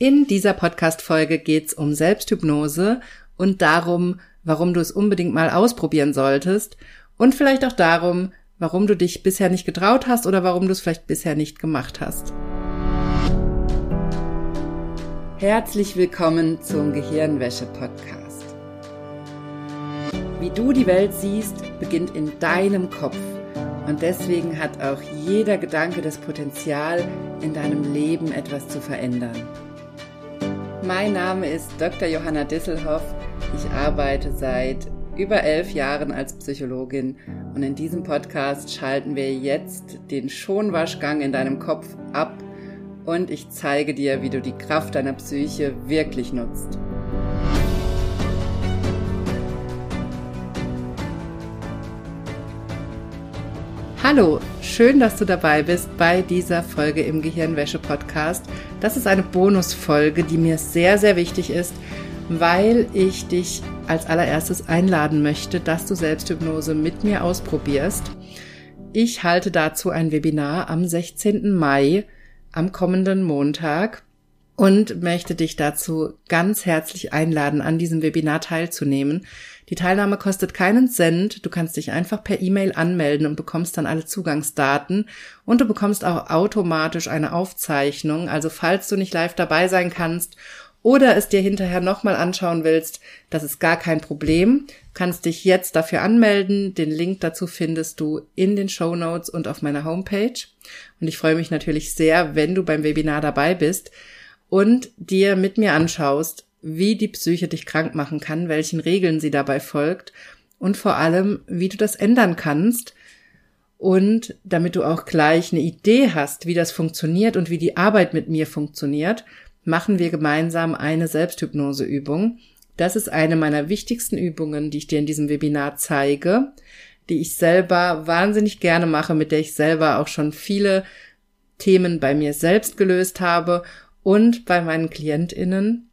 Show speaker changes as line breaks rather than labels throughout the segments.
In dieser Podcast-Folge geht's um Selbsthypnose und darum, warum du es unbedingt mal ausprobieren solltest und vielleicht auch darum, warum du dich bisher nicht getraut hast oder warum du es vielleicht bisher nicht gemacht hast. Herzlich willkommen zum Gehirnwäsche-Podcast. Wie du die Welt siehst, beginnt in deinem Kopf. Und deswegen hat auch jeder Gedanke das Potenzial, in deinem Leben etwas zu verändern. Mein Name ist Dr. Johanna Disselhoff. Ich arbeite seit über elf Jahren als Psychologin und in diesem Podcast schalten wir jetzt den Schonwaschgang in deinem Kopf ab und ich zeige dir, wie du die Kraft deiner Psyche wirklich nutzt. Hallo, schön, dass du dabei bist bei dieser Folge im Gehirnwäsche-Podcast. Das ist eine Bonusfolge, die mir sehr, sehr wichtig ist, weil ich dich als allererstes einladen möchte, dass du Selbsthypnose mit mir ausprobierst. Ich halte dazu ein Webinar am 16. Mai, am kommenden Montag und möchte dich dazu ganz herzlich einladen, an diesem Webinar teilzunehmen. Die Teilnahme kostet keinen Cent. Du kannst dich einfach per E-Mail anmelden und bekommst dann alle Zugangsdaten. Und du bekommst auch automatisch eine Aufzeichnung. Also falls du nicht live dabei sein kannst oder es dir hinterher nochmal anschauen willst, das ist gar kein Problem. Du kannst dich jetzt dafür anmelden. Den Link dazu findest du in den Show Notes und auf meiner Homepage. Und ich freue mich natürlich sehr, wenn du beim Webinar dabei bist und dir mit mir anschaust, wie die Psyche dich krank machen kann, welchen Regeln sie dabei folgt und vor allem, wie du das ändern kannst. Und damit du auch gleich eine Idee hast, wie das funktioniert und wie die Arbeit mit mir funktioniert, machen wir gemeinsam eine Selbsthypnoseübung. Das ist eine meiner wichtigsten Übungen, die ich dir in diesem Webinar zeige, die ich selber wahnsinnig gerne mache, mit der ich selber auch schon viele Themen bei mir selbst gelöst habe und bei meinen Klientinnen.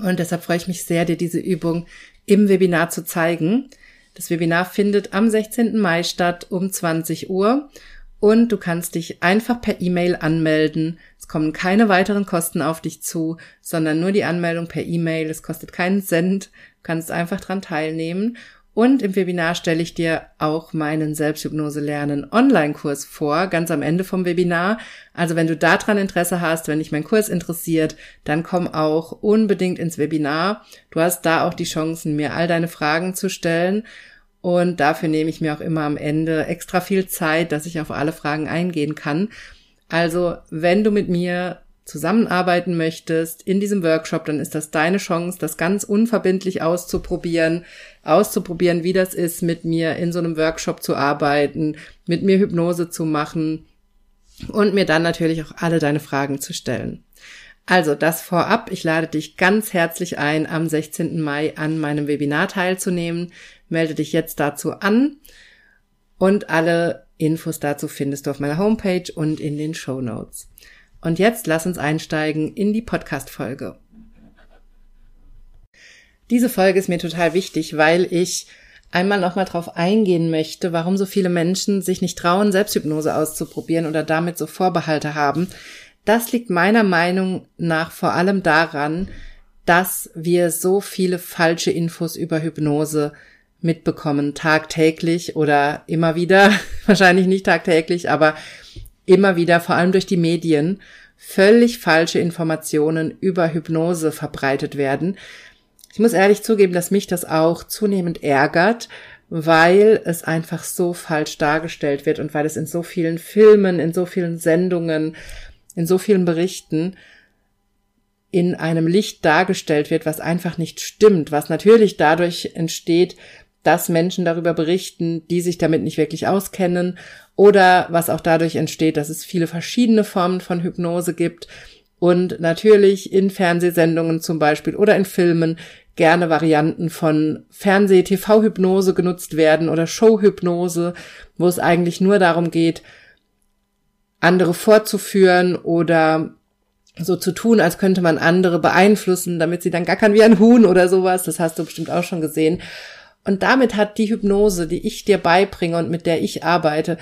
Und deshalb freue ich mich sehr, dir diese Übung im Webinar zu zeigen. Das Webinar findet am 16. Mai statt um 20 Uhr und du kannst dich einfach per E-Mail anmelden. Es kommen keine weiteren Kosten auf dich zu, sondern nur die Anmeldung per E-Mail. Es kostet keinen Cent. Du kannst einfach dran teilnehmen und im Webinar stelle ich dir auch meinen Selbsthypnose lernen Online-Kurs vor, ganz am Ende vom Webinar. Also wenn du daran Interesse hast, wenn dich mein Kurs interessiert, dann komm auch unbedingt ins Webinar. Du hast da auch die Chancen, mir all deine Fragen zu stellen. Und dafür nehme ich mir auch immer am Ende extra viel Zeit, dass ich auf alle Fragen eingehen kann. Also, wenn du mit mir zusammenarbeiten möchtest in diesem Workshop, dann ist das deine Chance, das ganz unverbindlich auszuprobieren, auszuprobieren, wie das ist, mit mir in so einem Workshop zu arbeiten, mit mir Hypnose zu machen und mir dann natürlich auch alle deine Fragen zu stellen. Also das vorab, ich lade dich ganz herzlich ein, am 16. Mai an meinem Webinar teilzunehmen. Melde dich jetzt dazu an und alle Infos dazu findest du auf meiner Homepage und in den Show Notes. Und jetzt lass uns einsteigen in die Podcast-Folge. Diese Folge ist mir total wichtig, weil ich einmal nochmal drauf eingehen möchte, warum so viele Menschen sich nicht trauen, Selbsthypnose auszuprobieren oder damit so Vorbehalte haben. Das liegt meiner Meinung nach vor allem daran, dass wir so viele falsche Infos über Hypnose mitbekommen, tagtäglich oder immer wieder, wahrscheinlich nicht tagtäglich, aber immer wieder, vor allem durch die Medien, völlig falsche Informationen über Hypnose verbreitet werden. Ich muss ehrlich zugeben, dass mich das auch zunehmend ärgert, weil es einfach so falsch dargestellt wird und weil es in so vielen Filmen, in so vielen Sendungen, in so vielen Berichten in einem Licht dargestellt wird, was einfach nicht stimmt, was natürlich dadurch entsteht, dass Menschen darüber berichten, die sich damit nicht wirklich auskennen oder was auch dadurch entsteht, dass es viele verschiedene Formen von Hypnose gibt und natürlich in Fernsehsendungen zum Beispiel oder in Filmen gerne Varianten von Fernseh-TV-Hypnose genutzt werden oder Show-Hypnose, wo es eigentlich nur darum geht, andere vorzuführen oder so zu tun, als könnte man andere beeinflussen, damit sie dann gackern wie ein Huhn oder sowas. Das hast du bestimmt auch schon gesehen. Und damit hat die Hypnose, die ich dir beibringe und mit der ich arbeite,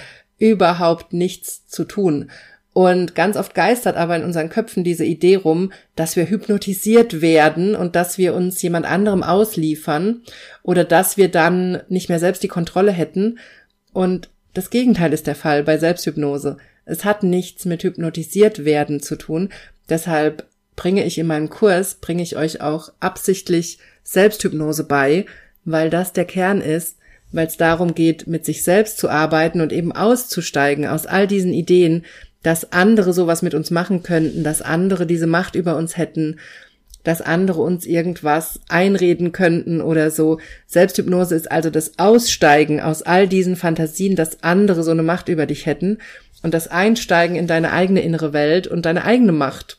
überhaupt nichts zu tun. Und ganz oft geistert aber in unseren Köpfen diese Idee rum, dass wir hypnotisiert werden und dass wir uns jemand anderem ausliefern oder dass wir dann nicht mehr selbst die Kontrolle hätten. Und das Gegenteil ist der Fall bei Selbsthypnose. Es hat nichts mit hypnotisiert werden zu tun. Deshalb bringe ich in meinem Kurs, bringe ich euch auch absichtlich Selbsthypnose bei, weil das der Kern ist, weil es darum geht, mit sich selbst zu arbeiten und eben auszusteigen aus all diesen Ideen, dass andere sowas mit uns machen könnten, dass andere diese Macht über uns hätten, dass andere uns irgendwas einreden könnten oder so. Selbsthypnose ist also das Aussteigen aus all diesen Fantasien, dass andere so eine Macht über dich hätten und das Einsteigen in deine eigene innere Welt und deine eigene Macht.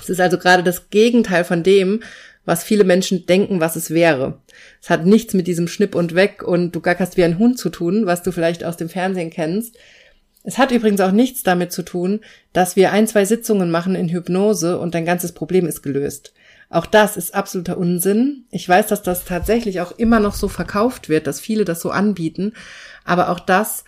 Es ist also gerade das Gegenteil von dem, was viele Menschen denken, was es wäre. Es hat nichts mit diesem Schnipp und weg und du gackerst wie ein Hund zu tun, was du vielleicht aus dem Fernsehen kennst, es hat übrigens auch nichts damit zu tun, dass wir ein, zwei Sitzungen machen in Hypnose und dein ganzes Problem ist gelöst. Auch das ist absoluter Unsinn. Ich weiß, dass das tatsächlich auch immer noch so verkauft wird, dass viele das so anbieten. Aber auch das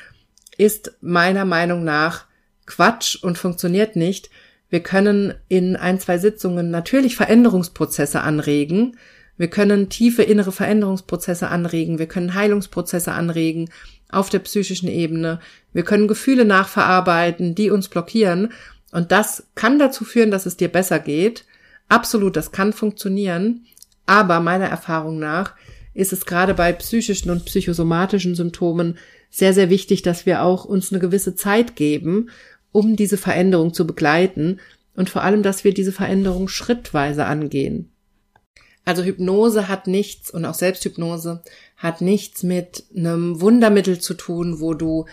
ist meiner Meinung nach Quatsch und funktioniert nicht. Wir können in ein, zwei Sitzungen natürlich Veränderungsprozesse anregen. Wir können tiefe innere Veränderungsprozesse anregen. Wir können Heilungsprozesse anregen auf der psychischen Ebene. Wir können Gefühle nachverarbeiten, die uns blockieren. Und das kann dazu führen, dass es dir besser geht. Absolut, das kann funktionieren. Aber meiner Erfahrung nach ist es gerade bei psychischen und psychosomatischen Symptomen sehr, sehr wichtig, dass wir auch uns eine gewisse Zeit geben, um diese Veränderung zu begleiten und vor allem, dass wir diese Veränderung schrittweise angehen. Also Hypnose hat nichts und auch Selbsthypnose hat nichts mit einem Wundermittel zu tun, wo du,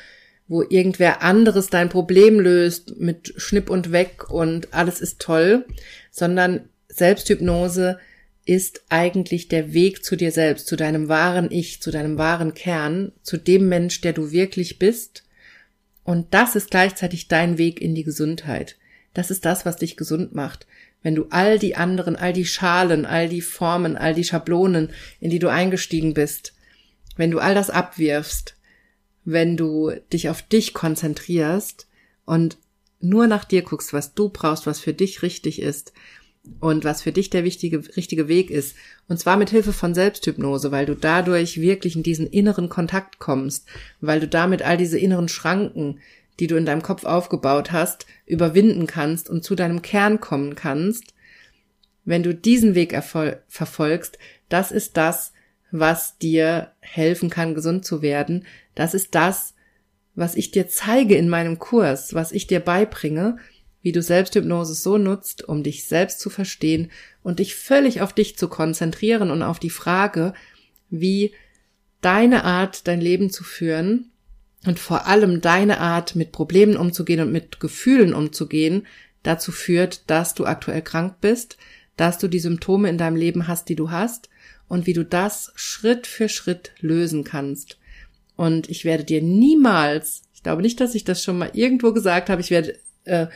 wo irgendwer anderes dein Problem löst mit Schnipp und weg und alles ist toll, sondern Selbsthypnose ist eigentlich der Weg zu dir selbst, zu deinem wahren Ich, zu deinem wahren Kern, zu dem Mensch, der du wirklich bist. Und das ist gleichzeitig dein Weg in die Gesundheit. Das ist das, was dich gesund macht wenn du all die anderen, all die Schalen, all die Formen, all die Schablonen, in die du eingestiegen bist, wenn du all das abwirfst, wenn du dich auf dich konzentrierst und nur nach dir guckst, was du brauchst, was für dich richtig ist und was für dich der wichtige, richtige Weg ist. Und zwar mit Hilfe von Selbsthypnose, weil du dadurch wirklich in diesen inneren Kontakt kommst, weil du damit all diese inneren Schranken, die du in deinem Kopf aufgebaut hast, überwinden kannst und zu deinem Kern kommen kannst, wenn du diesen Weg verfolgst, das ist das, was dir helfen kann, gesund zu werden. Das ist das, was ich dir zeige in meinem Kurs, was ich dir beibringe, wie du Selbsthypnose so nutzt, um dich selbst zu verstehen und dich völlig auf dich zu konzentrieren und auf die Frage, wie deine Art, dein Leben zu führen und vor allem deine Art, mit Problemen umzugehen und mit Gefühlen umzugehen, dazu führt, dass du aktuell krank bist, dass du die Symptome in deinem Leben hast, die du hast und wie du das Schritt für Schritt lösen kannst. Und ich werde dir niemals, ich glaube nicht, dass ich das schon mal irgendwo gesagt habe, ich werde, äh,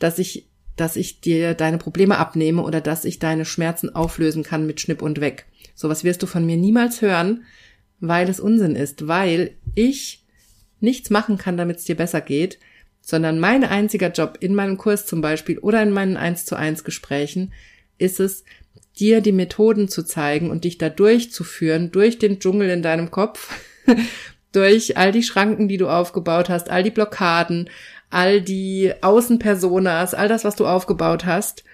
dass ich, dass ich dir deine Probleme abnehme oder dass ich deine Schmerzen auflösen kann mit Schnipp und weg. Sowas wirst du von mir niemals hören, weil es Unsinn ist, weil ich nichts machen kann, damit es dir besser geht, sondern mein einziger Job in meinem Kurs zum Beispiel oder in meinen 1 zu 1 Gesprächen ist es, dir die Methoden zu zeigen und dich da durchzuführen, durch den Dschungel in deinem Kopf, durch all die Schranken, die du aufgebaut hast, all die Blockaden, all die Außenpersonas, all das, was du aufgebaut hast,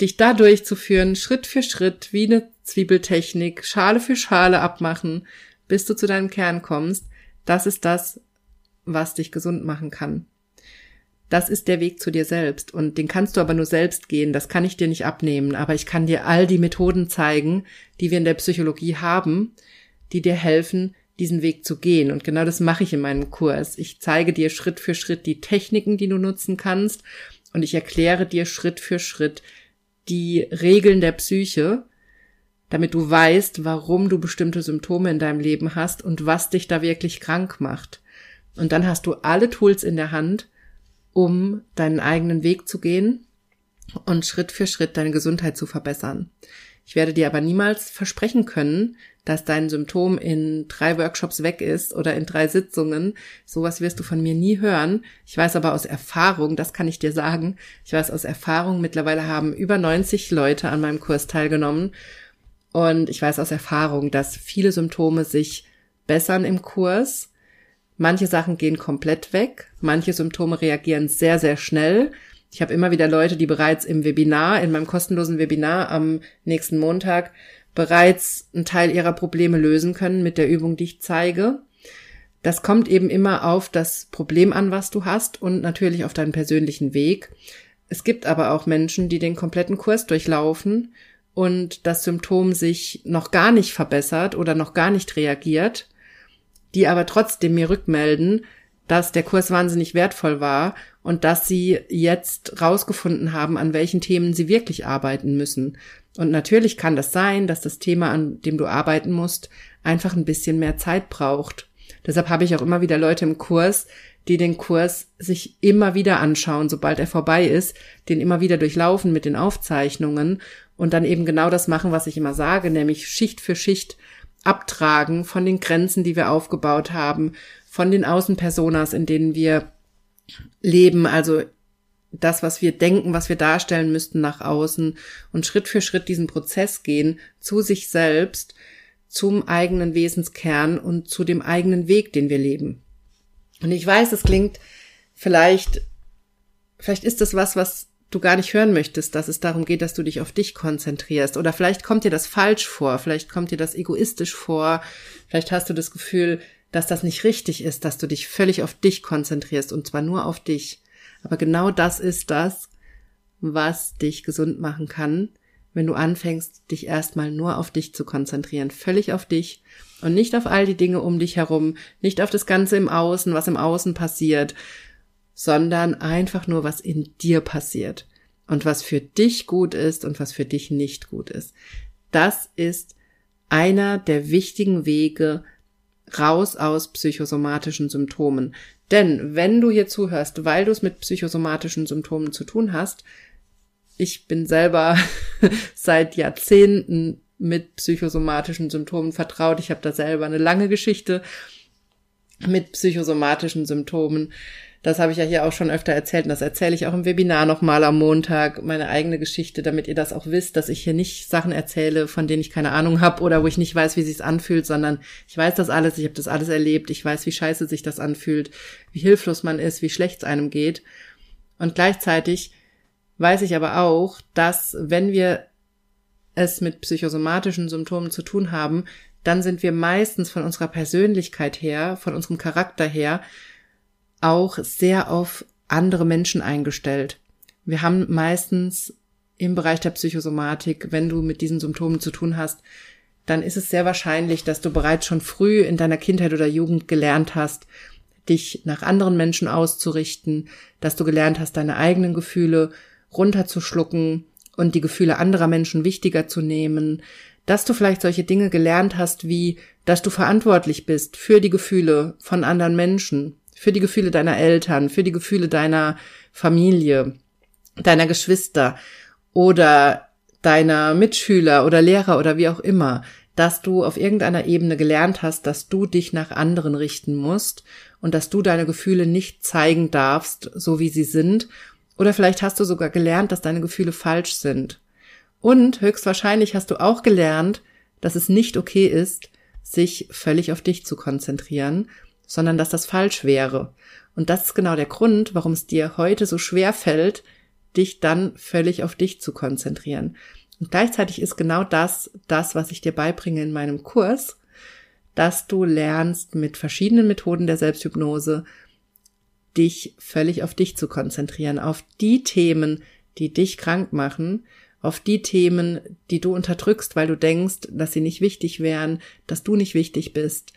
dich da durchzuführen, Schritt für Schritt, wie eine Zwiebeltechnik, Schale für Schale abmachen, bis du zu deinem Kern kommst das ist das, was dich gesund machen kann. Das ist der Weg zu dir selbst und den kannst du aber nur selbst gehen. Das kann ich dir nicht abnehmen, aber ich kann dir all die Methoden zeigen, die wir in der Psychologie haben, die dir helfen, diesen Weg zu gehen. Und genau das mache ich in meinem Kurs. Ich zeige dir Schritt für Schritt die Techniken, die du nutzen kannst und ich erkläre dir Schritt für Schritt die Regeln der Psyche, damit du weißt, warum du bestimmte Symptome in deinem Leben hast und was dich da wirklich krank macht. Und dann hast du alle Tools in der Hand, um deinen eigenen Weg zu gehen und Schritt für Schritt deine Gesundheit zu verbessern. Ich werde dir aber niemals versprechen können, dass dein Symptom in drei Workshops weg ist oder in drei Sitzungen. Sowas wirst du von mir nie hören. Ich weiß aber aus Erfahrung, das kann ich dir sagen, ich weiß aus Erfahrung, mittlerweile haben über 90 Leute an meinem Kurs teilgenommen. Und ich weiß aus Erfahrung, dass viele Symptome sich bessern im Kurs. Manche Sachen gehen komplett weg. Manche Symptome reagieren sehr, sehr schnell. Ich habe immer wieder Leute, die bereits im Webinar, in meinem kostenlosen Webinar am nächsten Montag bereits einen Teil ihrer Probleme lösen können mit der Übung, die ich zeige. Das kommt eben immer auf das Problem an, was du hast und natürlich auf deinen persönlichen Weg. Es gibt aber auch Menschen, die den kompletten Kurs durchlaufen und das Symptom sich noch gar nicht verbessert oder noch gar nicht reagiert, die aber trotzdem mir rückmelden, dass der Kurs wahnsinnig wertvoll war und dass sie jetzt rausgefunden haben, an welchen Themen sie wirklich arbeiten müssen. Und natürlich kann das sein, dass das Thema, an dem du arbeiten musst, einfach ein bisschen mehr Zeit braucht. Deshalb habe ich auch immer wieder Leute im Kurs, die den Kurs sich immer wieder anschauen, sobald er vorbei ist, den immer wieder durchlaufen mit den Aufzeichnungen und dann eben genau das machen, was ich immer sage, nämlich Schicht für Schicht abtragen von den Grenzen, die wir aufgebaut haben, von den Außenpersonas, in denen wir leben, also das, was wir denken, was wir darstellen müssten nach außen und Schritt für Schritt diesen Prozess gehen zu sich selbst, zum eigenen Wesenskern und zu dem eigenen Weg, den wir leben. Und ich weiß, es klingt vielleicht, vielleicht ist das was, was du gar nicht hören möchtest, dass es darum geht, dass du dich auf dich konzentrierst. Oder vielleicht kommt dir das falsch vor, vielleicht kommt dir das egoistisch vor, vielleicht hast du das Gefühl, dass das nicht richtig ist, dass du dich völlig auf dich konzentrierst und zwar nur auf dich. Aber genau das ist das, was dich gesund machen kann, wenn du anfängst, dich erstmal nur auf dich zu konzentrieren, völlig auf dich und nicht auf all die Dinge um dich herum, nicht auf das Ganze im Außen, was im Außen passiert, sondern einfach nur, was in dir passiert und was für dich gut ist und was für dich nicht gut ist. Das ist einer der wichtigen Wege raus aus psychosomatischen Symptomen. Denn wenn du hier zuhörst, weil du es mit psychosomatischen Symptomen zu tun hast, ich bin selber seit Jahrzehnten mit psychosomatischen Symptomen vertraut. Ich habe da selber eine lange Geschichte mit psychosomatischen Symptomen. Das habe ich ja hier auch schon öfter erzählt und das erzähle ich auch im Webinar nochmal am Montag, meine eigene Geschichte, damit ihr das auch wisst, dass ich hier nicht Sachen erzähle, von denen ich keine Ahnung habe oder wo ich nicht weiß, wie sich's anfühlt, sondern ich weiß das alles, ich habe das alles erlebt, ich weiß, wie scheiße sich das anfühlt, wie hilflos man ist, wie schlecht es einem geht. Und gleichzeitig weiß ich aber auch, dass wenn wir es mit psychosomatischen Symptomen zu tun haben, dann sind wir meistens von unserer Persönlichkeit her, von unserem Charakter her, auch sehr auf andere Menschen eingestellt. Wir haben meistens im Bereich der Psychosomatik, wenn du mit diesen Symptomen zu tun hast, dann ist es sehr wahrscheinlich, dass du bereits schon früh in deiner Kindheit oder Jugend gelernt hast, dich nach anderen Menschen auszurichten, dass du gelernt hast, deine eigenen Gefühle runterzuschlucken und die Gefühle anderer Menschen wichtiger zu nehmen, dass du vielleicht solche Dinge gelernt hast, wie, dass du verantwortlich bist für die Gefühle von anderen Menschen, für die Gefühle deiner Eltern, für die Gefühle deiner Familie, deiner Geschwister oder deiner Mitschüler oder Lehrer oder wie auch immer, dass du auf irgendeiner Ebene gelernt hast, dass du dich nach anderen richten musst und dass du deine Gefühle nicht zeigen darfst, so wie sie sind. Oder vielleicht hast du sogar gelernt, dass deine Gefühle falsch sind. Und höchstwahrscheinlich hast du auch gelernt, dass es nicht okay ist, sich völlig auf dich zu konzentrieren sondern dass das falsch wäre. Und das ist genau der Grund, warum es dir heute so schwer fällt, dich dann völlig auf dich zu konzentrieren. Und gleichzeitig ist genau das, das, was ich dir beibringe in meinem Kurs, dass du lernst mit verschiedenen Methoden der Selbsthypnose, dich völlig auf dich zu konzentrieren, auf die Themen, die dich krank machen, auf die Themen, die du unterdrückst, weil du denkst, dass sie nicht wichtig wären, dass du nicht wichtig bist,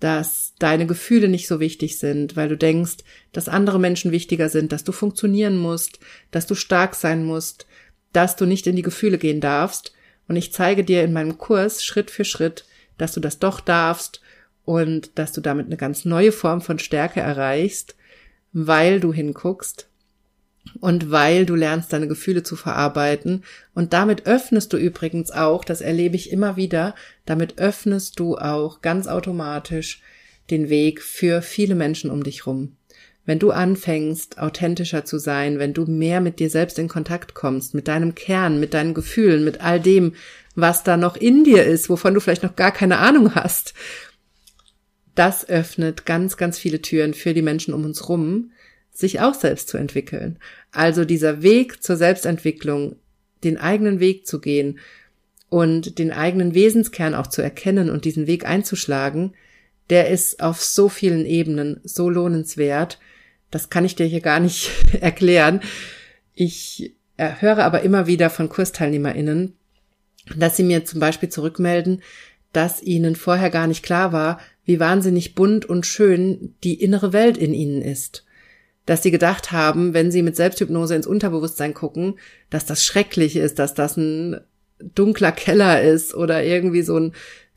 dass deine Gefühle nicht so wichtig sind, weil du denkst, dass andere Menschen wichtiger sind, dass du funktionieren musst, dass du stark sein musst, dass du nicht in die Gefühle gehen darfst. Und ich zeige dir in meinem Kurs Schritt für Schritt, dass du das doch darfst und dass du damit eine ganz neue Form von Stärke erreichst, weil du hinguckst und weil du lernst, deine Gefühle zu verarbeiten. Und damit öffnest du übrigens auch, das erlebe ich immer wieder, damit öffnest du auch ganz automatisch den Weg für viele Menschen um dich rum. Wenn du anfängst, authentischer zu sein, wenn du mehr mit dir selbst in Kontakt kommst, mit deinem Kern, mit deinen Gefühlen, mit all dem, was da noch in dir ist, wovon du vielleicht noch gar keine Ahnung hast, das öffnet ganz, ganz viele Türen für die Menschen um uns rum, sich auch selbst zu entwickeln. Also dieser Weg zur Selbstentwicklung, den eigenen Weg zu gehen und den eigenen Wesenskern auch zu erkennen und diesen Weg einzuschlagen, der ist auf so vielen Ebenen so lohnenswert. Das kann ich dir hier gar nicht erklären. Ich höre aber immer wieder von KursteilnehmerInnen, dass sie mir zum Beispiel zurückmelden, dass ihnen vorher gar nicht klar war, wie wahnsinnig bunt und schön die innere Welt in ihnen ist. Dass sie gedacht haben, wenn sie mit Selbsthypnose ins Unterbewusstsein gucken, dass das schrecklich ist, dass das ein dunkler Keller ist oder irgendwie so ein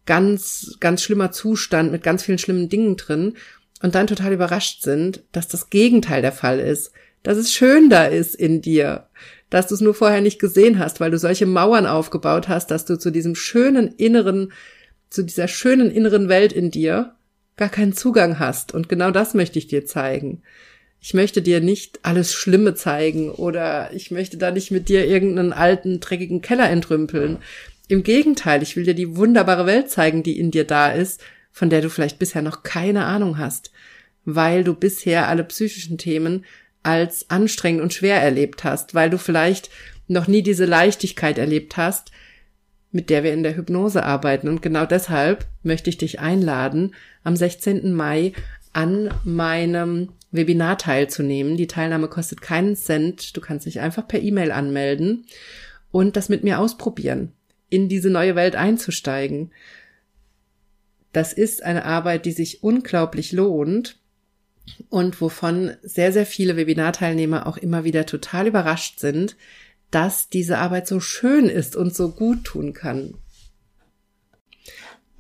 ganz, ganz schlimmer Zustand mit ganz vielen schlimmen Dingen drin und dann total überrascht sind, dass das Gegenteil der Fall ist, dass es schön da ist in dir, dass du es nur vorher nicht gesehen hast, weil du solche Mauern aufgebaut hast, dass du zu diesem schönen inneren zu dieser schönen inneren Welt in dir gar keinen Zugang hast. Und genau das möchte ich dir zeigen. Ich möchte dir nicht alles Schlimme zeigen oder ich möchte da nicht mit dir irgendeinen alten, dreckigen Keller entrümpeln. Im Gegenteil, ich will dir die wunderbare Welt zeigen, die in dir da ist, von der du vielleicht bisher noch keine Ahnung hast, weil du bisher alle psychischen Themen als anstrengend und schwer erlebt hast, weil du vielleicht noch nie diese Leichtigkeit erlebt hast, mit der wir in der Hypnose arbeiten. Und genau deshalb möchte ich dich einladen, am 16. Mai an meinem Webinar teilzunehmen. Die Teilnahme kostet keinen Cent. Du kannst dich einfach per E-Mail anmelden und das mit mir ausprobieren, in diese neue Welt einzusteigen. Das ist eine Arbeit, die sich unglaublich lohnt und wovon sehr, sehr viele Webinarteilnehmer auch immer wieder total überrascht sind, dass diese Arbeit so schön ist und so gut tun kann.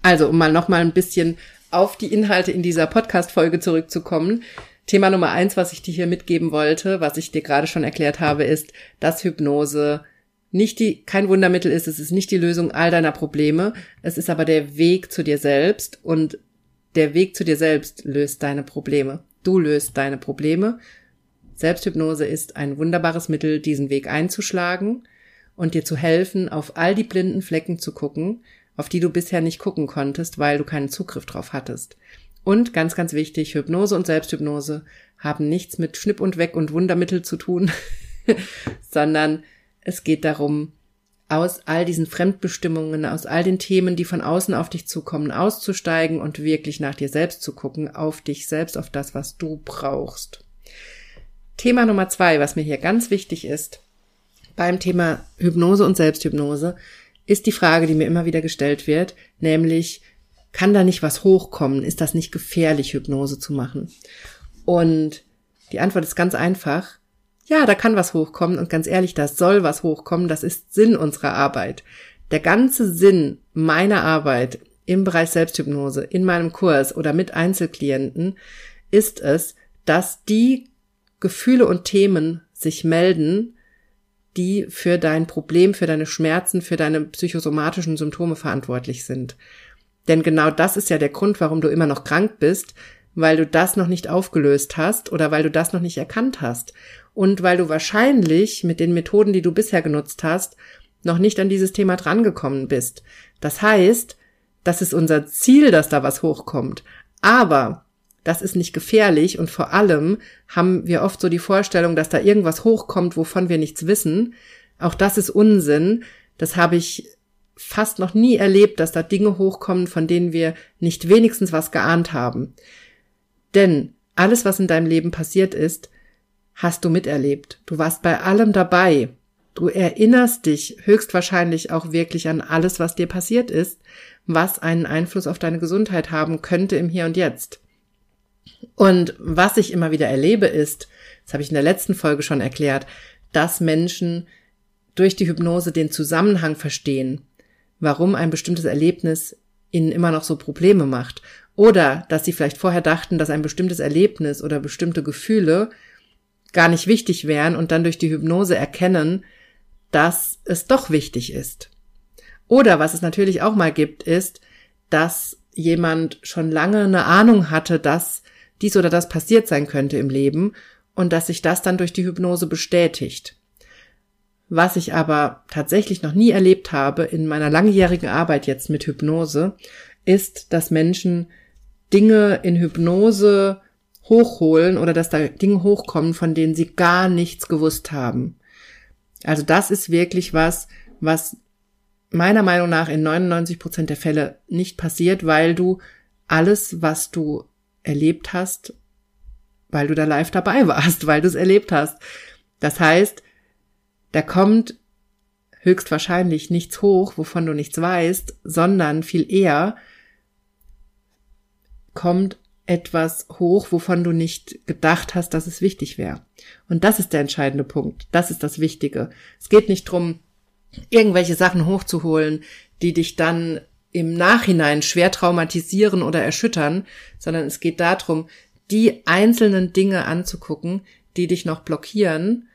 Also, um mal noch mal ein bisschen auf die Inhalte in dieser Podcast-Folge zurückzukommen. Thema Nummer eins, was ich dir hier mitgeben wollte, was ich dir gerade schon erklärt habe, ist, dass Hypnose nicht die, kein Wundermittel ist. Es ist nicht die Lösung all deiner Probleme. Es ist aber der Weg zu dir selbst und der Weg zu dir selbst löst deine Probleme. Du löst deine Probleme Selbsthypnose ist ein wunderbares Mittel, diesen Weg einzuschlagen und dir zu helfen, auf all die blinden Flecken zu gucken, auf die du bisher nicht gucken konntest, weil du keinen Zugriff drauf hattest. Und ganz, ganz wichtig, Hypnose und Selbsthypnose haben nichts mit Schnipp und Weg und Wundermittel zu tun, sondern es geht darum, aus all diesen Fremdbestimmungen, aus all den Themen, die von außen auf dich zukommen, auszusteigen und wirklich nach dir selbst zu gucken, auf dich selbst, auf das, was du brauchst. Thema Nummer zwei, was mir hier ganz wichtig ist, beim Thema Hypnose und Selbsthypnose, ist die Frage, die mir immer wieder gestellt wird, nämlich, kann da nicht was hochkommen? Ist das nicht gefährlich, Hypnose zu machen? Und die Antwort ist ganz einfach. Ja, da kann was hochkommen und ganz ehrlich, das soll was hochkommen, das ist Sinn unserer Arbeit. Der ganze Sinn meiner Arbeit im Bereich Selbsthypnose, in meinem Kurs oder mit Einzelklienten ist es, dass die Gefühle und Themen sich melden, die für dein Problem, für deine Schmerzen, für deine psychosomatischen Symptome verantwortlich sind. Denn genau das ist ja der Grund, warum du immer noch krank bist, weil du das noch nicht aufgelöst hast oder weil du das noch nicht erkannt hast und weil du wahrscheinlich mit den Methoden, die du bisher genutzt hast, noch nicht an dieses Thema drangekommen bist. Das heißt, das ist unser Ziel, dass da was hochkommt. Aber das ist nicht gefährlich und vor allem haben wir oft so die Vorstellung, dass da irgendwas hochkommt, wovon wir nichts wissen. Auch das ist Unsinn. Das habe ich fast noch nie erlebt, dass da Dinge hochkommen, von denen wir nicht wenigstens was geahnt haben. Denn alles, was in deinem Leben passiert ist, hast du miterlebt. Du warst bei allem dabei. Du erinnerst dich höchstwahrscheinlich auch wirklich an alles, was dir passiert ist, was einen Einfluss auf deine Gesundheit haben könnte im Hier und Jetzt. Und was ich immer wieder erlebe ist, das habe ich in der letzten Folge schon erklärt, dass Menschen durch die Hypnose den Zusammenhang verstehen, warum ein bestimmtes Erlebnis ihnen immer noch so Probleme macht. Oder dass sie vielleicht vorher dachten, dass ein bestimmtes Erlebnis oder bestimmte Gefühle gar nicht wichtig wären und dann durch die Hypnose erkennen, dass es doch wichtig ist. Oder was es natürlich auch mal gibt, ist, dass jemand schon lange eine Ahnung hatte, dass dies oder das passiert sein könnte im Leben und dass sich das dann durch die Hypnose bestätigt. Was ich aber tatsächlich noch nie erlebt habe in meiner langjährigen Arbeit jetzt mit Hypnose, ist, dass Menschen Dinge in Hypnose hochholen oder dass da Dinge hochkommen, von denen sie gar nichts gewusst haben. Also das ist wirklich was, was meiner Meinung nach in 99 Prozent der Fälle nicht passiert, weil du alles, was du erlebt hast, weil du da live dabei warst, weil du es erlebt hast. Das heißt, da kommt höchstwahrscheinlich nichts hoch, wovon du nichts weißt, sondern viel eher kommt etwas hoch, wovon du nicht gedacht hast, dass es wichtig wäre. Und das ist der entscheidende Punkt. Das ist das Wichtige. Es geht nicht drum, irgendwelche Sachen hochzuholen, die dich dann im Nachhinein schwer traumatisieren oder erschüttern, sondern es geht darum, die einzelnen Dinge anzugucken, die dich noch blockieren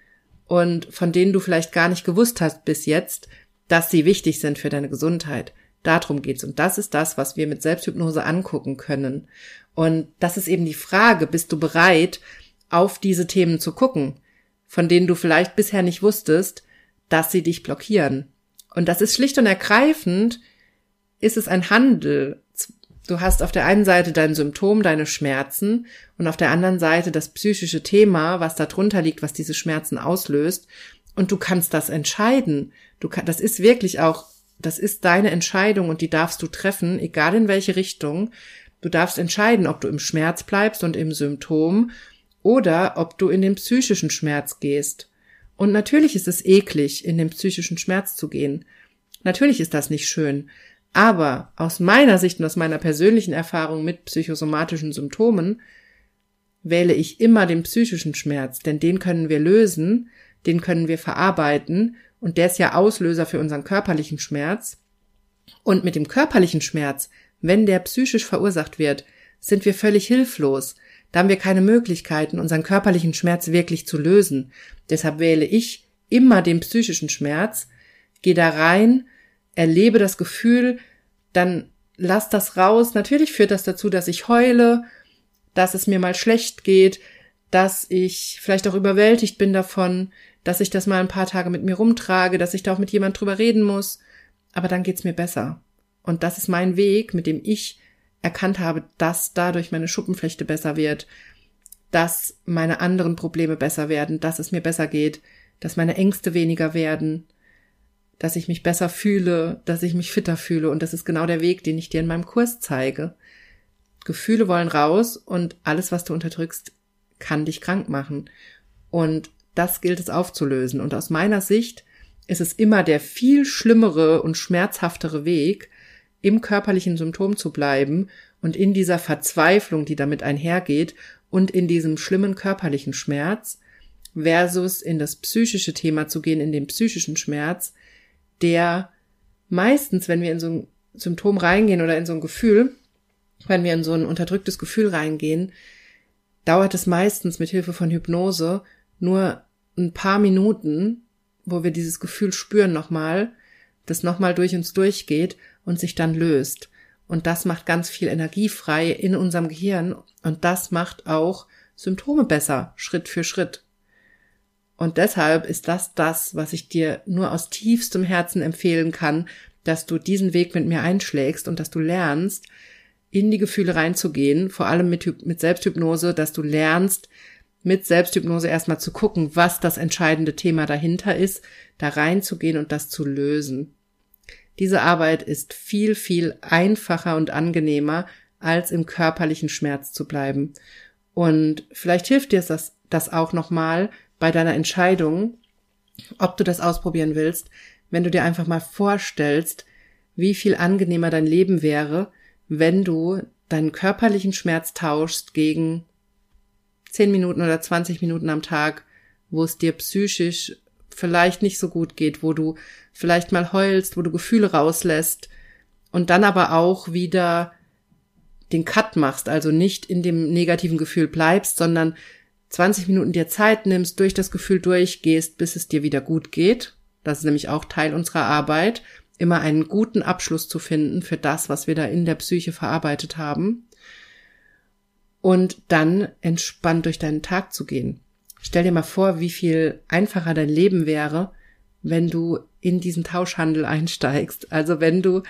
und von denen du vielleicht gar nicht gewusst hast bis jetzt, dass sie wichtig sind für deine Gesundheit. Darum geht's. Und das ist das, was wir mit Selbsthypnose angucken können. Und das ist eben die Frage, bist du bereit, auf diese Themen zu gucken, von denen du vielleicht bisher nicht wusstest, dass sie dich blockieren. Und das ist schlicht und ergreifend, ist es ein Handel Du hast auf der einen Seite dein Symptom, deine Schmerzen und auf der anderen Seite das psychische Thema, was da drunter liegt, was diese Schmerzen auslöst. Und du kannst das entscheiden. Du kann, das ist wirklich auch, das ist deine Entscheidung und die darfst du treffen, egal in welche Richtung. Du darfst entscheiden, ob du im Schmerz bleibst und im Symptom oder ob du in den psychischen Schmerz gehst. Und natürlich ist es eklig, in den psychischen Schmerz zu gehen. Natürlich ist das nicht schön. Aber aus meiner Sicht und aus meiner persönlichen Erfahrung mit psychosomatischen Symptomen wähle ich immer den psychischen Schmerz, denn den können wir lösen, den können wir verarbeiten und der ist ja Auslöser für unseren körperlichen Schmerz. Und mit dem körperlichen Schmerz, wenn der psychisch verursacht wird, sind wir völlig hilflos. Da haben wir keine Möglichkeiten, unseren körperlichen Schmerz wirklich zu lösen. Deshalb wähle ich immer den psychischen Schmerz, gehe da rein, erlebe das Gefühl, dann lass das raus. Natürlich führt das dazu, dass ich heule, dass es mir mal schlecht geht, dass ich vielleicht auch überwältigt bin davon, dass ich das mal ein paar Tage mit mir rumtrage, dass ich da auch mit jemand drüber reden muss. Aber dann geht's mir besser. Und das ist mein Weg, mit dem ich erkannt habe, dass dadurch meine Schuppenflechte besser wird, dass meine anderen Probleme besser werden, dass es mir besser geht, dass meine Ängste weniger werden, dass ich mich besser fühle, dass ich mich fitter fühle. Und das ist genau der Weg, den ich dir in meinem Kurs zeige. Gefühle wollen raus und alles, was du unterdrückst, kann dich krank machen. Und das gilt es aufzulösen. Und aus meiner Sicht ist es immer der viel schlimmere und schmerzhaftere Weg, im körperlichen Symptom zu bleiben und in dieser Verzweiflung, die damit einhergeht und in diesem schlimmen körperlichen Schmerz versus in das psychische Thema zu gehen, in den psychischen Schmerz, der meistens, wenn wir in so ein Symptom reingehen oder in so ein Gefühl, wenn wir in so ein unterdrücktes Gefühl reingehen, dauert es meistens mit Hilfe von Hypnose nur ein paar Minuten, wo wir dieses Gefühl spüren nochmal, das nochmal durch uns durchgeht und sich dann löst. Und das macht ganz viel Energie frei in unserem Gehirn und das macht auch Symptome besser, Schritt für Schritt. Und deshalb ist das das, was ich dir nur aus tiefstem Herzen empfehlen kann, dass du diesen Weg mit mir einschlägst und dass du lernst, in die Gefühle reinzugehen, vor allem mit, mit Selbsthypnose, dass du lernst, mit Selbsthypnose erstmal zu gucken, was das entscheidende Thema dahinter ist, da reinzugehen und das zu lösen. Diese Arbeit ist viel, viel einfacher und angenehmer, als im körperlichen Schmerz zu bleiben. Und vielleicht hilft dir das, das auch nochmal, bei deiner Entscheidung, ob du das ausprobieren willst, wenn du dir einfach mal vorstellst, wie viel angenehmer dein Leben wäre, wenn du deinen körperlichen Schmerz tauschst gegen 10 Minuten oder 20 Minuten am Tag, wo es dir psychisch vielleicht nicht so gut geht, wo du vielleicht mal heulst, wo du Gefühle rauslässt und dann aber auch wieder den Cut machst, also nicht in dem negativen Gefühl bleibst, sondern 20 Minuten dir Zeit nimmst, durch das Gefühl durchgehst, bis es dir wieder gut geht. Das ist nämlich auch Teil unserer Arbeit, immer einen guten Abschluss zu finden für das, was wir da in der Psyche verarbeitet haben. Und dann entspannt durch deinen Tag zu gehen. Stell dir mal vor, wie viel einfacher dein Leben wäre, wenn du in diesen Tauschhandel einsteigst. Also wenn du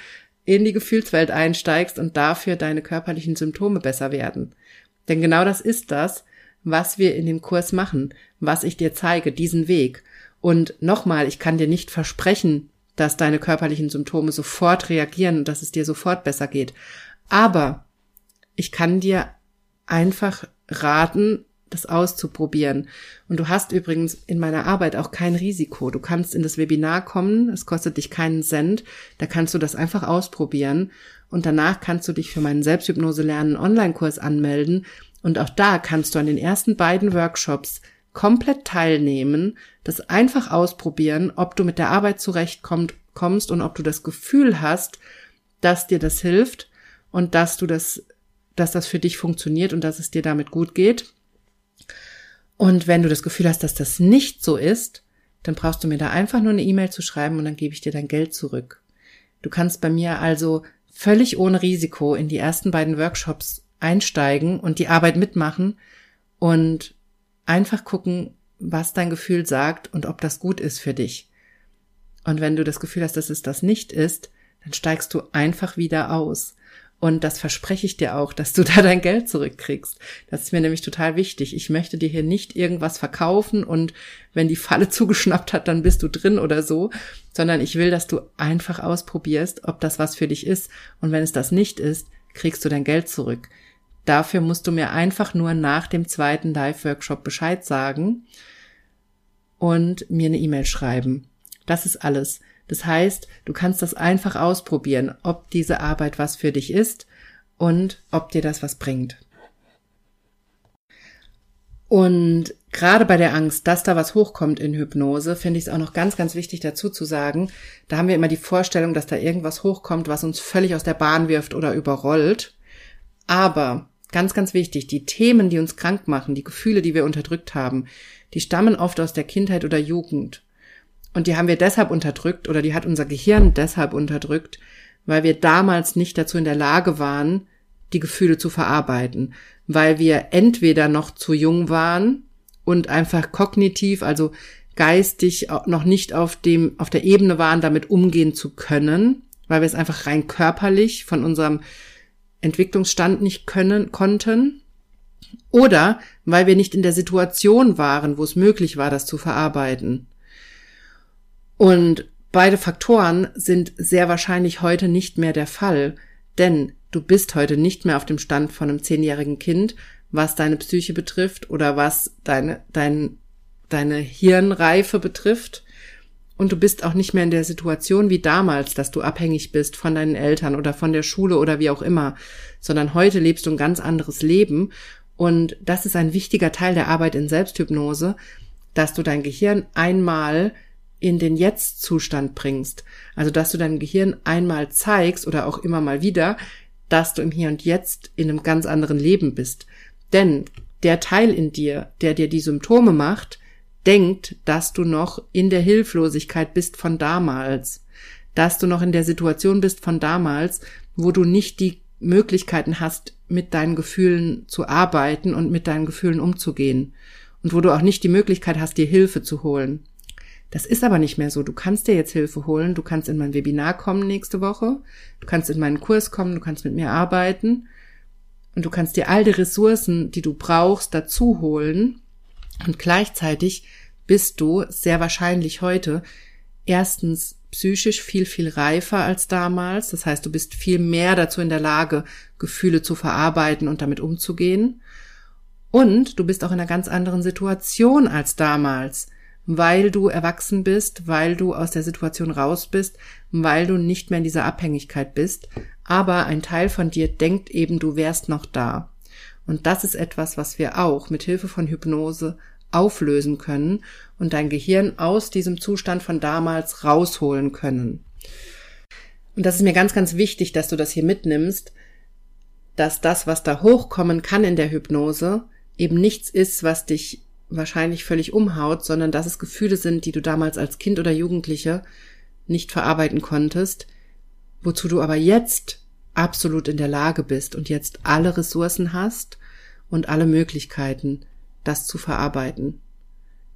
in die Gefühlswelt einsteigst und dafür deine körperlichen Symptome besser werden. Denn genau das ist das, was wir in dem Kurs machen, was ich dir zeige, diesen Weg. Und nochmal, ich kann dir nicht versprechen, dass deine körperlichen Symptome sofort reagieren und dass es dir sofort besser geht. Aber ich kann dir einfach raten, das auszuprobieren. Und du hast übrigens in meiner Arbeit auch kein Risiko. Du kannst in das Webinar kommen, es kostet dich keinen Cent, da kannst du das einfach ausprobieren und danach kannst du dich für meinen Selbsthypnose lernen Online-Kurs anmelden und auch da kannst du an den ersten beiden Workshops komplett teilnehmen, das einfach ausprobieren, ob du mit der Arbeit zurechtkommst und ob du das Gefühl hast, dass dir das hilft und dass du das, dass das für dich funktioniert und dass es dir damit gut geht. Und wenn du das Gefühl hast, dass das nicht so ist, dann brauchst du mir da einfach nur eine E-Mail zu schreiben und dann gebe ich dir dein Geld zurück. Du kannst bei mir also völlig ohne Risiko in die ersten beiden Workshops einsteigen und die Arbeit mitmachen und einfach gucken, was dein Gefühl sagt und ob das gut ist für dich. Und wenn du das Gefühl hast, dass es das nicht ist, dann steigst du einfach wieder aus. Und das verspreche ich dir auch, dass du da dein Geld zurückkriegst. Das ist mir nämlich total wichtig. Ich möchte dir hier nicht irgendwas verkaufen und wenn die Falle zugeschnappt hat, dann bist du drin oder so, sondern ich will, dass du einfach ausprobierst, ob das was für dich ist. Und wenn es das nicht ist, kriegst du dein Geld zurück. Dafür musst du mir einfach nur nach dem zweiten Live-Workshop Bescheid sagen und mir eine E-Mail schreiben. Das ist alles. Das heißt, du kannst das einfach ausprobieren, ob diese Arbeit was für dich ist und ob dir das was bringt. Und gerade bei der Angst, dass da was hochkommt in Hypnose, finde ich es auch noch ganz, ganz wichtig dazu zu sagen, da haben wir immer die Vorstellung, dass da irgendwas hochkommt, was uns völlig aus der Bahn wirft oder überrollt. Aber Ganz, ganz wichtig, die Themen, die uns krank machen, die Gefühle, die wir unterdrückt haben, die stammen oft aus der Kindheit oder Jugend. Und die haben wir deshalb unterdrückt oder die hat unser Gehirn deshalb unterdrückt, weil wir damals nicht dazu in der Lage waren, die Gefühle zu verarbeiten, weil wir entweder noch zu jung waren und einfach kognitiv, also geistig noch nicht auf dem, auf der Ebene waren, damit umgehen zu können, weil wir es einfach rein körperlich von unserem Entwicklungsstand nicht können, konnten oder weil wir nicht in der Situation waren, wo es möglich war, das zu verarbeiten. Und beide Faktoren sind sehr wahrscheinlich heute nicht mehr der Fall, denn du bist heute nicht mehr auf dem Stand von einem zehnjährigen Kind, was deine Psyche betrifft oder was deine, dein, deine Hirnreife betrifft. Und du bist auch nicht mehr in der Situation wie damals, dass du abhängig bist von deinen Eltern oder von der Schule oder wie auch immer, sondern heute lebst du ein ganz anderes Leben. Und das ist ein wichtiger Teil der Arbeit in Selbsthypnose, dass du dein Gehirn einmal in den Jetzt-Zustand bringst. Also, dass du deinem Gehirn einmal zeigst oder auch immer mal wieder, dass du im Hier und Jetzt in einem ganz anderen Leben bist. Denn der Teil in dir, der dir die Symptome macht, denkt, dass du noch in der Hilflosigkeit bist von damals, dass du noch in der Situation bist von damals, wo du nicht die Möglichkeiten hast, mit deinen Gefühlen zu arbeiten und mit deinen Gefühlen umzugehen und wo du auch nicht die Möglichkeit hast, dir Hilfe zu holen. Das ist aber nicht mehr so. Du kannst dir jetzt Hilfe holen. Du kannst in mein Webinar kommen nächste Woche. Du kannst in meinen Kurs kommen. Du kannst mit mir arbeiten. Und du kannst dir all die Ressourcen, die du brauchst, dazu holen, und gleichzeitig bist du sehr wahrscheinlich heute erstens psychisch viel, viel reifer als damals. Das heißt, du bist viel mehr dazu in der Lage, Gefühle zu verarbeiten und damit umzugehen. Und du bist auch in einer ganz anderen Situation als damals, weil du erwachsen bist, weil du aus der Situation raus bist, weil du nicht mehr in dieser Abhängigkeit bist. Aber ein Teil von dir denkt eben, du wärst noch da. Und das ist etwas, was wir auch mit Hilfe von Hypnose auflösen können und dein Gehirn aus diesem Zustand von damals rausholen können. Und das ist mir ganz, ganz wichtig, dass du das hier mitnimmst, dass das, was da hochkommen kann in der Hypnose, eben nichts ist, was dich wahrscheinlich völlig umhaut, sondern dass es Gefühle sind, die du damals als Kind oder Jugendliche nicht verarbeiten konntest, wozu du aber jetzt absolut in der Lage bist und jetzt alle Ressourcen hast und alle Möglichkeiten, das zu verarbeiten.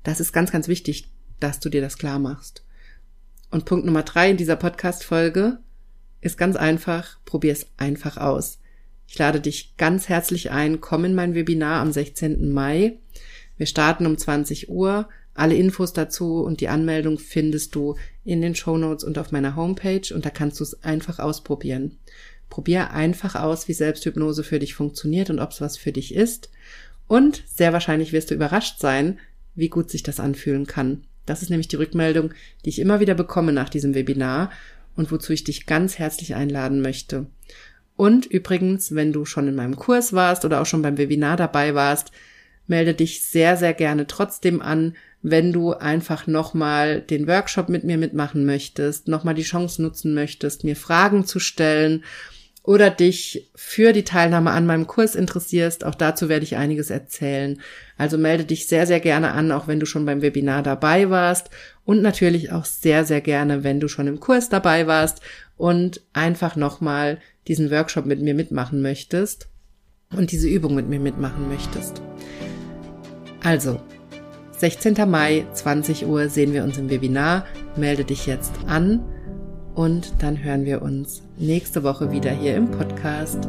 Das ist ganz, ganz wichtig, dass du dir das klar machst. Und Punkt Nummer drei in dieser Podcast-Folge ist ganz einfach, probier es einfach aus. Ich lade dich ganz herzlich ein, komm in mein Webinar am 16. Mai. Wir starten um 20 Uhr. Alle Infos dazu und die Anmeldung findest du in den Show Notes und auf meiner Homepage und da kannst du es einfach ausprobieren. Probier einfach aus, wie Selbsthypnose für dich funktioniert und ob es was für dich ist. Und sehr wahrscheinlich wirst du überrascht sein, wie gut sich das anfühlen kann. Das ist nämlich die Rückmeldung, die ich immer wieder bekomme nach diesem Webinar und wozu ich dich ganz herzlich einladen möchte. Und übrigens, wenn du schon in meinem Kurs warst oder auch schon beim Webinar dabei warst, melde dich sehr, sehr gerne trotzdem an, wenn du einfach nochmal den Workshop mit mir mitmachen möchtest, nochmal die Chance nutzen möchtest, mir Fragen zu stellen oder dich für die Teilnahme an meinem Kurs interessierst, auch dazu werde ich einiges erzählen. Also melde dich sehr, sehr gerne an, auch wenn du schon beim Webinar dabei warst und natürlich auch sehr, sehr gerne, wenn du schon im Kurs dabei warst und einfach nochmal diesen Workshop mit mir mitmachen möchtest und diese Übung mit mir mitmachen möchtest. Also, 16. Mai, 20 Uhr sehen wir uns im Webinar. Melde dich jetzt an und dann hören wir uns nächste Woche wieder hier im Podcast.